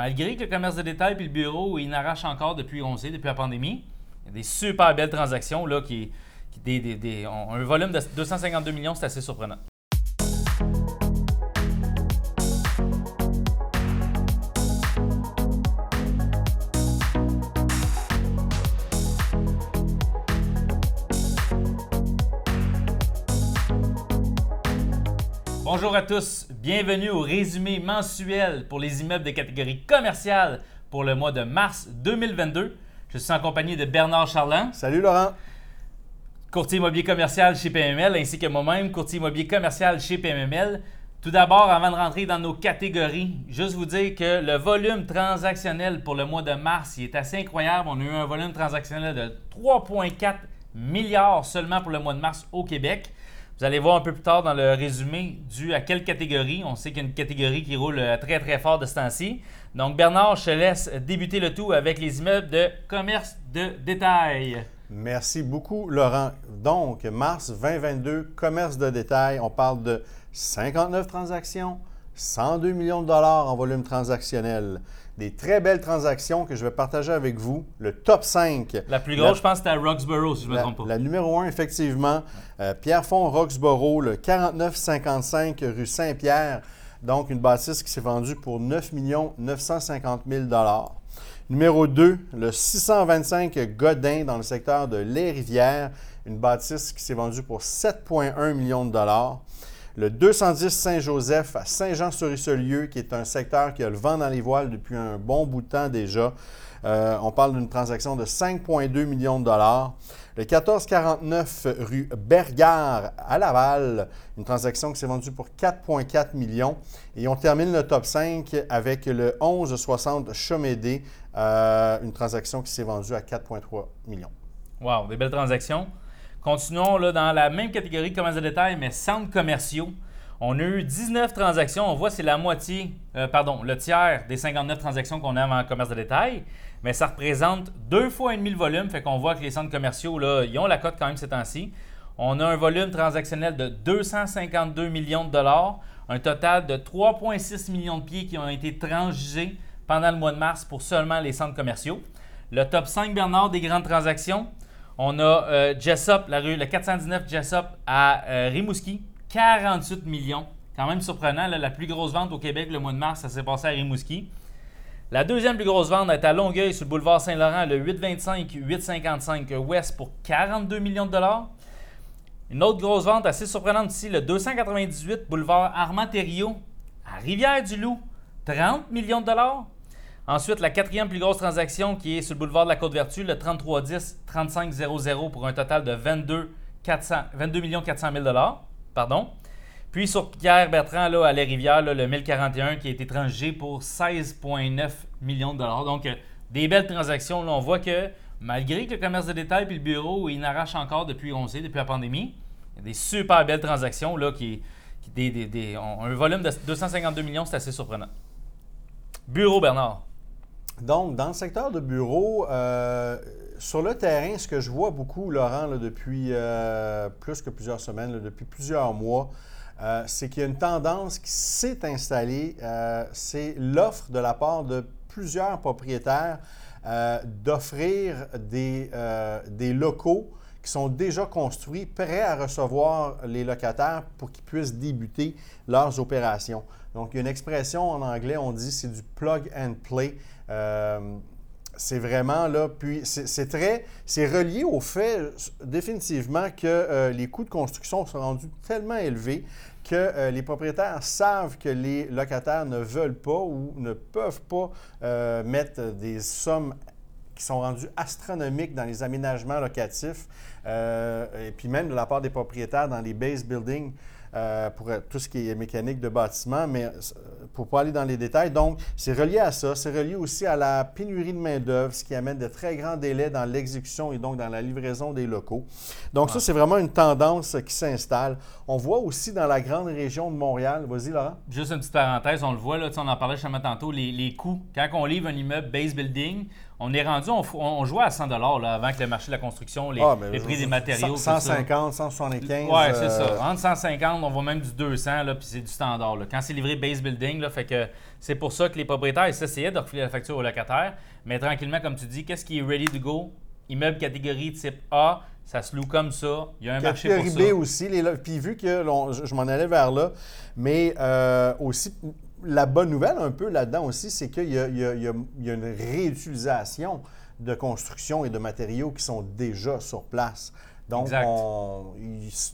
malgré que le commerce de détail et le bureau, il n'arrache encore depuis, on sait, depuis la pandémie. Il y a des super belles transactions là, qui, qui ont un volume de 252 millions, c'est assez surprenant. Bonjour à tous, bienvenue au résumé mensuel pour les immeubles de catégorie commerciale pour le mois de mars 2022. Je suis en compagnie de Bernard Charland. Salut Laurent. Courtier immobilier commercial chez PMML ainsi que moi-même, courtier immobilier commercial chez PMML. Tout d'abord, avant de rentrer dans nos catégories, juste vous dire que le volume transactionnel pour le mois de mars il est assez incroyable. On a eu un volume transactionnel de 3,4 milliards seulement pour le mois de mars au Québec. Vous allez voir un peu plus tard dans le résumé dû à quelle catégorie. On sait qu'il y a une catégorie qui roule euh, très très fort de ce temps-ci. Donc Bernard, je te laisse débuter le tout avec les immeubles de commerce de détail. Merci beaucoup Laurent. Donc mars 2022, commerce de détail, on parle de 59 transactions, 102 millions de dollars en volume transactionnel des très belles transactions que je vais partager avec vous. Le top 5. La plus grosse, je pense, c'était à Roxborough, si je ne me trompe pas. La numéro 1, effectivement. Euh, Pierrefonds, Roxborough, le 4955 rue Saint-Pierre. Donc, une bâtisse qui s'est vendue pour 9 950 000 Numéro 2, le 625 Godin dans le secteur de Les Rivières. Une bâtisse qui s'est vendue pour 7,1 millions de dollars le 210 Saint-Joseph à Saint-Jean-sur-Richelieu, qui est un secteur qui a le vent dans les voiles depuis un bon bout de temps déjà. Euh, on parle d'une transaction de 5,2 millions de dollars. Le 1449 rue Bergard à Laval, une transaction qui s'est vendue pour 4,4 millions. Et on termine le top 5 avec le 1160 Chomédé, euh, une transaction qui s'est vendue à 4,3 millions. Wow, des belles transactions. Continuons dans la même catégorie commerce de détail, mais centres commerciaux. On a eu 19 transactions. On voit c'est la moitié, euh, pardon, le tiers des 59 transactions qu'on a en commerce de détail. Mais ça représente deux fois et demi le volume. Fait qu'on voit que les centres commerciaux, là, ils ont la cote quand même ces temps-ci. On a un volume transactionnel de 252 millions de dollars. Un total de 3,6 millions de pieds qui ont été transigés pendant le mois de mars pour seulement les centres commerciaux. Le top 5 Bernard des grandes transactions. On a euh, Jessop, la rue, le 419 Jessop à euh, Rimouski, 48 millions. Quand même surprenant, la plus grosse vente au Québec le mois de mars, ça s'est passé à Rimouski. La deuxième plus grosse vente est à Longueuil sur le boulevard Saint-Laurent, le 825-855 Ouest pour 42 millions de dollars. Une autre grosse vente assez surprenante ici, le 298 boulevard Armand à Rivière-du-Loup, 30 millions de dollars. Ensuite, la quatrième plus grosse transaction qui est sur le boulevard de la Côte-Vertu, le 3310-3500 pour un total de 22, 400, 22 400 000 Pardon. Puis sur Pierre Bertrand là, à Les Rivières, le 1041 qui a été transgé pour 16,9 millions de dollars. Donc, euh, des belles transactions. On voit que malgré que le commerce de détail et le bureau, il n'arrache encore depuis, on sait, depuis la pandémie, il y a des super belles transactions là, qui, qui ont un volume de 252 millions, c'est assez surprenant. Bureau, Bernard. Donc, dans le secteur de bureau, euh, sur le terrain, ce que je vois beaucoup, Laurent, depuis euh, plus que plusieurs semaines, depuis plusieurs mois, euh, c'est qu'il y a une tendance qui s'est installée, c'est l'offre de la part de plusieurs propriétaires d'offrir des, des locaux qui sont déjà construits, prêts à recevoir les locataires pour qu'ils puissent débuter leurs opérations. Donc, il y a une expression en anglais, on dit c'est du plug and play. Euh, c'est vraiment là, puis c'est très, c'est relié au fait définitivement que euh, les coûts de construction sont rendus tellement élevés que euh, les propriétaires savent que les locataires ne veulent pas ou ne peuvent pas mettre des sommes qui sont rendues astronomiques dans les aménagements locatifs, et puis même de la part des propriétaires dans les base buildings. Euh, pour tout ce qui est mécanique de bâtiment, mais euh, pour pas aller dans les détails. Donc, c'est relié à ça. C'est relié aussi à la pénurie de main-d'œuvre, ce qui amène de très grands délais dans l'exécution et donc dans la livraison des locaux. Donc, ça, c'est vraiment une tendance qui s'installe. On voit aussi dans la grande région de Montréal. Vas-y, Laurent. Juste une petite parenthèse, on le voit, là, on en parlait justement tantôt, les, les coûts. Quand on livre un immeuble base building, on est rendu, on, on jouait à 100 là, avant que le marché de la construction, les, Ah, les prix des matériaux. tout ça. 150, 175. Ouais, c'est euh, ça. Entre 150, on va même du 200, là, puis c'est du standard. là. Quand c'est livré base building, là, fait que c'est pour ça que les propriétaires ils s'essayaient de refiler la facture aux locataires. Mais tranquillement, comme tu dis, qu'est-ce qui est ready to go? Immeuble catégorie type A, ça se loue comme ça. Il y a un marché pour Catégorie ça. B aussi. Les, puis vu que je, je m'en allais vers là, mais euh, aussi, la bonne nouvelle un peu là-dedans aussi, c'est qu'il y a, y y une réutilisation de construction et de matériaux qui sont déjà sur place. Donc, c'est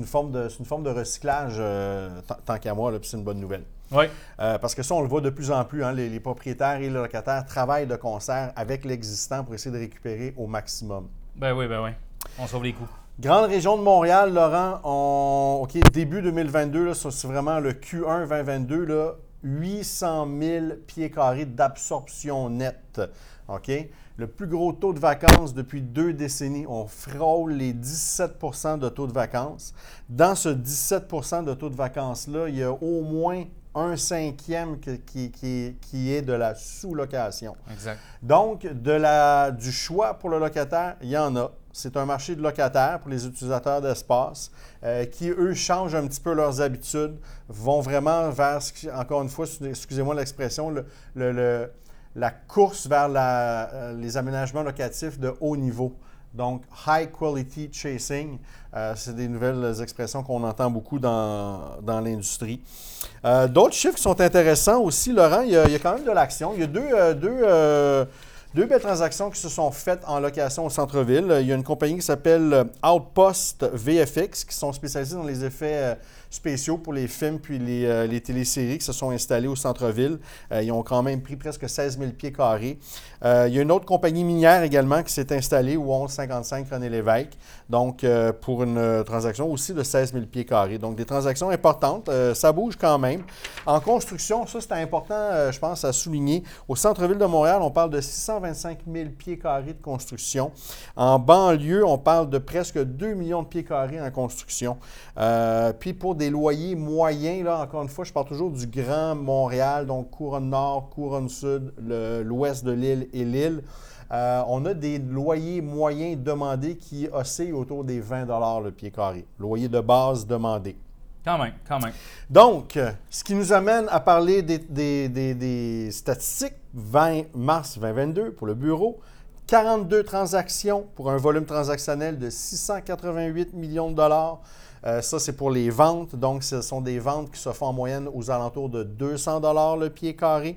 une, forme de- c'est une forme de recyclage, euh, tant- qu'à moi, c'est une bonne nouvelle. Oui, Euh, parce que ça, on le voit de plus en plus. hein, les, les propriétaires et les locataires travaillent de concert avec l'existant pour essayer de récupérer au maximum. ben oui, ben oui. On sauve les coûts. Grande région de Montréal, Laurent, on... OK, début 2022, là, ça, c'est vraiment le Q1 2022, là, 800 000 pieds carrés d'absorption nette. Le plus gros taux de vacances depuis deux décennies. On frôle les 17% de taux de vacances. Dans ce 17% de taux de vacances-là, il y a au moins un cinquième qui, qui- qui est de la sous-location. Exact. Donc, de la, du choix pour le locataire, il y en a. C'est un marché de locataires pour les utilisateurs d'espace euh, qui, eux, changent un petit peu leurs habitudes, vont vraiment vers, encore une fois, excusez-moi l'expression, le- le- le- la course vers la- euh, les aménagements locatifs de haut niveau. Donc, high quality chasing, euh, c'est des nouvelles expressions qu'on entend beaucoup dans, dans l'industrie. Euh, D'autres chiffres qui sont intéressants aussi, Laurent, il y a, quand même de l'action. Il y a deux, euh, deux, deux belles transactions qui se sont faites en location au centre-ville. Il y a une compagnie qui s'appelle Outpost VFX, qui sont spécialisés dans les effets spéciaux pour les films puis les, euh, téléséries qui se sont installés au centre-ville. Euh, ils ont quand même pris presque 16 000 pieds carrés. Euh, il y a une autre compagnie minière également qui s'est installée au 1155 René Lévesque, donc pour une transaction aussi de 16 000 pieds carrés. Donc des transactions importantes, ça bouge quand même. En construction, ça c'est important, je pense, à souligner. Au centre-ville de Montréal, on parle de 625 000 pieds carrés de construction. En banlieue, on parle de presque 2 millions de pieds carrés en construction. Puis pour des loyers moyens, là, encore une fois, je parle toujours du Grand Montréal, donc couronne nord, couronne sud, l'ouest de l'île et l'île. Euh, on a des loyers moyens demandés qui oscillent autour des 20 le pied carré. Loyer de base demandé. Quand même, quand même. Donc, ce qui nous amène à parler des, des- des- des statistiques, 20 mars 2022 pour le bureau, 42 transactions pour un volume transactionnel de 688 millions de dollars. Euh, ça, c'est pour les ventes. Donc, ce sont des ventes qui se font en moyenne aux alentours de 200 dollars le pied carré.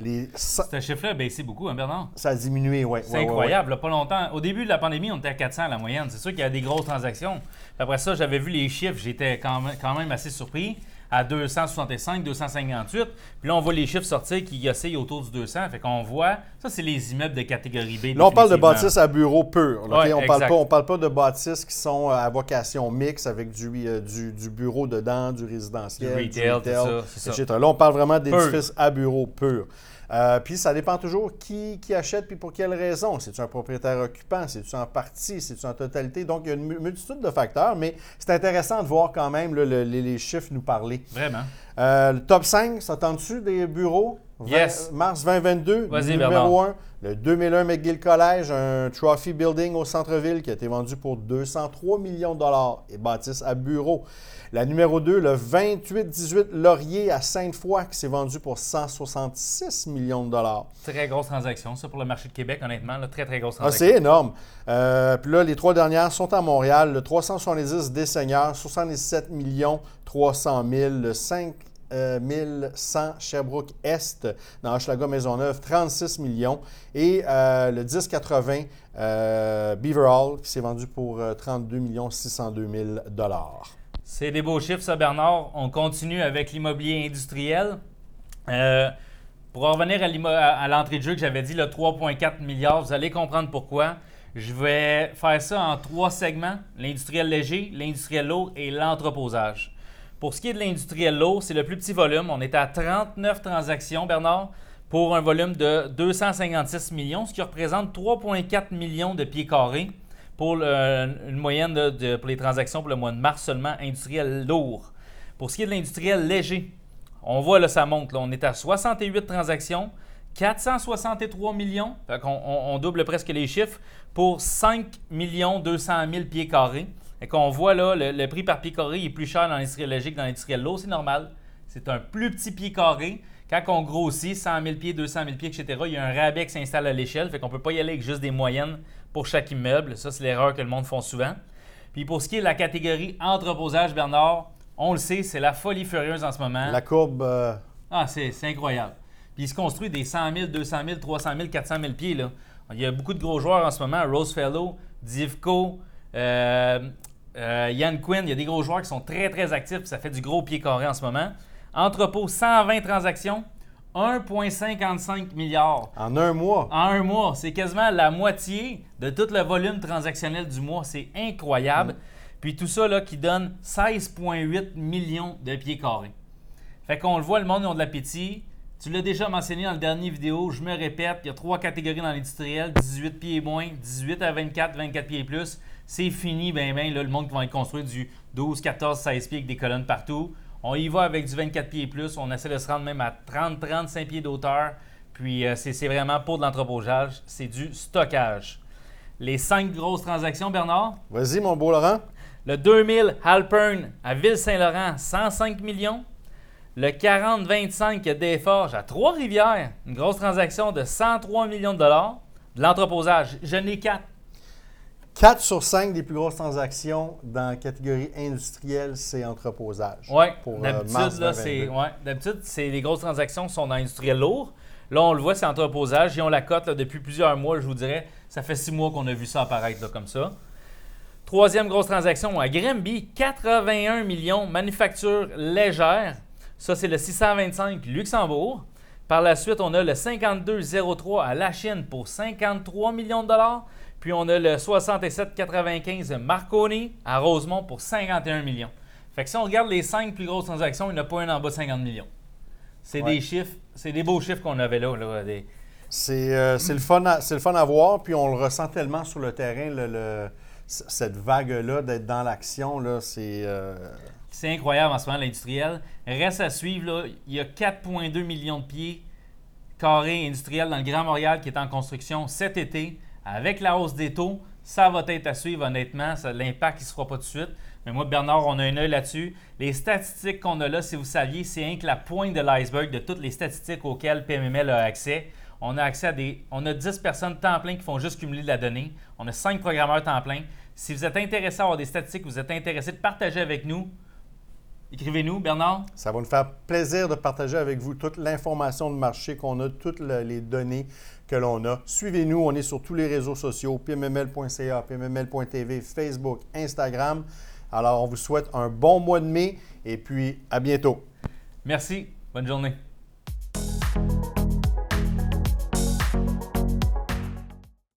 Les, Ce chiffre-là a baissé beaucoup, hein, Bernard? ça a diminué, oui. C'est incroyable, là, pas longtemps. Au début de la pandémie, on était à 400 à la moyenne. C'est sûr qu'il y a des grosses transactions. Puis après ça, j'avais vu les chiffres, j'étais quand même assez surpris. À 265, 258. Puis là, on voit les chiffres sortir qui oscillent autour du 200. Fait qu'on voit, ça, c'est les immeubles de catégorie B. Là, on parle de bâtisses à bureau pur. là, Ouais, ok? on parle exact. pas, on parle pas de bâtisses qui sont euh, à vocation mixte avec du, euh, du, du bureau dedans, du résidentiel, Du retail, tout ça, c'est ça. etc. Là, on parle vraiment d'édifices à bureau pur. Euh, puis ça dépend toujours qui, qui achète puis pour quelle raison. C'est-tu un propriétaire occupant? C'est-tu en partie? C'est-tu en totalité? Donc, il y a une mu- multitude de facteurs, mais c'est intéressant de voir quand même là, le- les, les chiffres nous parler. Vraiment. Euh, le top 5, ça tente-tu des bureaux? Yes. Mars 2022, Vas-y, numéro 1, le 2001 McGill College, un trophy building au centre-ville qui a été vendu pour 203 millions de dollars et bâtisse à bureau. La numéro 2, le 28-18 Laurier à Sainte-Foy qui s'est vendu pour 166 millions de dollars. Très grosse transaction, ça, pour le marché de Québec, honnêtement. là, très, très grosse Ah, transaction. c'est énorme. Euh, puis là, les trois dernières sont à Montréal. Le 370 des Seigneurs, 77 millions 300 000. Le 5 euh, 100 Sherbrooke-Est dans Hochelaga Maisonneuve, 36 millions. Et euh, le 1080 euh, Beaver Hall qui s'est vendu pour euh, 32 millions 602 000 dollars. C'est des beaux chiffres, ça, Bernard. On continue avec l'immobilier industriel. Euh, pour en revenir à l'entrée de jeu que j'avais dit, le 3,4 milliards, vous allez comprendre pourquoi. Je vais faire ça en trois segments l'industriel léger, l'industriel lourd et l'entreposage. Pour ce qui est de l'industriel lourd, c'est le plus petit volume. On est à 39 transactions, Bernard, pour un volume de 256 millions, ce qui représente 3,4 millions de pieds carrés pour une moyenne de, pour les transactions pour le mois de mars seulement industriel lourd. Pour ce qui est de l'industriel léger, on voit là, ça monte. on est à 68 transactions, 463 millions, on, on double presque les chiffres, pour 5 200 000 pieds carrés. Et qu'on voit là, le, le prix par pied carré est plus cher dans l'industriel logique que dans l'industriel lourd, c'est normal. C'est un plus petit pied carré. Quand on grossit 100 000 pieds, 200 000 pieds, etc., il y a un rabais qui s'installe à l'échelle, fait qu'on ne peut pas y aller avec juste des moyennes pour chaque immeuble. Ça, c'est l'erreur que le monde font souvent. Puis pour ce qui est de la catégorie entreposage, Bernard, on le sait, c'est la folie furieuse en ce moment. La courbe, euh, Ah, c'est incroyable. Puis il se construit des 100 000, 200 000, 300 000, 400 000 pieds. Là. Il y a beaucoup de gros joueurs en ce moment. Rosefellow, Divko, euh, euh, Yann Quinn. Il y a des gros joueurs qui sont très, très actifs. ça fait du gros pied carré en ce moment. Entrepôt, 120 transactions, 1,55 milliards. en un mois. En un mois, c'est quasiment la moitié de tout le volume transactionnel du mois. C'est incroyable. Puis tout ça là, qui donne 16,8 millions de pieds carrés. Fait qu'on le voit, le monde ils ont de l'appétit. Tu l'as déjà mentionné dans le dernier vidéo, je me répète, il y a trois catégories dans l'industriel, 18 pieds et moins, 18 à 24, 24 pieds et plus. C'est fini, ben ben, là, le monde qui va être construit du 12, 14, 16 pieds avec des colonnes partout. On y va avec du 24 pieds et plus, on essaie de se rendre même à 30, 35 pieds d'auteur. Puis euh, c'est vraiment pour de l'entreposage, c'est du stockage. Les cinq grosses transactions, Bernard, Vas-y, mon beau Laurent. le 2000 Halpern à Ville-Saint-Laurent, 105 millions. Le 40-25 des Forges à Trois-Rivières, une grosse transaction de 103 millions de dollars. De l'entreposage, je n'ai quatre. 4 sur 5 des plus grosses transactions dans la catégorie industrielle, c'est entreposage. Oui, euh, d'habitude, mars là, 2022. c'est, ouais, d'habitude, c'est les grosses transactions sont dans l'industriel lourd. Là, on le voit, c'est entreposage. Ils ont la cote là, depuis plusieurs mois, je vous dirais. Ça fait six mois qu'on a vu ça apparaître là, comme ça. Troisième grosse transaction à Granby, 81 millions, manufacture légère. Ça, c'est le 625 Luxembourg. Par la suite, on a le 5203 à la Chine pour 53 millions de dollars. Puis on a le 6795 Marconi à Rosemont pour 51 millions. Fait que si on regarde les cinq plus grosses transactions, il n'y en a pas une en bas de 50 millions. C'est Ouais. des chiffres, c'est des beaux chiffres qu'on avait là. là, des- C'est euh, c'est le, fun à- c'est le fun à voir, puis on le ressent tellement sur le terrain, le- le- c- cette vague-là, d'être dans l'action, là, c'est... euh, C'est incroyable en ce moment, l'industriel. Reste à suivre, là, il y a 4,2 millions de pieds carrés industriels dans le Grand Montréal qui est en construction cet été. Avec la hausse des taux, ça va être à suivre, honnêtement. L'impact, il ne se fera pas tout de suite. Mais moi, Bernard, on a un œil là-dessus. Les statistiques qu'on a là, si vous saviez, c'est rien que la pointe de l'iceberg de toutes les statistiques auxquelles PMML a accès. On a accès à des. On a 10 personnes temps plein qui font juste cumuler de la donnée. On a 5 programmeurs temps plein. Si vous êtes intéressé à avoir des statistiques, vous êtes intéressé de partager avec nous, écrivez-nous, Bernard. Ça va nous faire plaisir de partager avec vous toute l'information de marché qu'on a, toutes le- les données que l'on a. Suivez-nous, on est sur tous les réseaux sociaux, pmml.ca, pmml.tv, Facebook, Instagram. Alors, on vous souhaite un bon mois de mai et puis à bientôt. Merci. Bonne journée.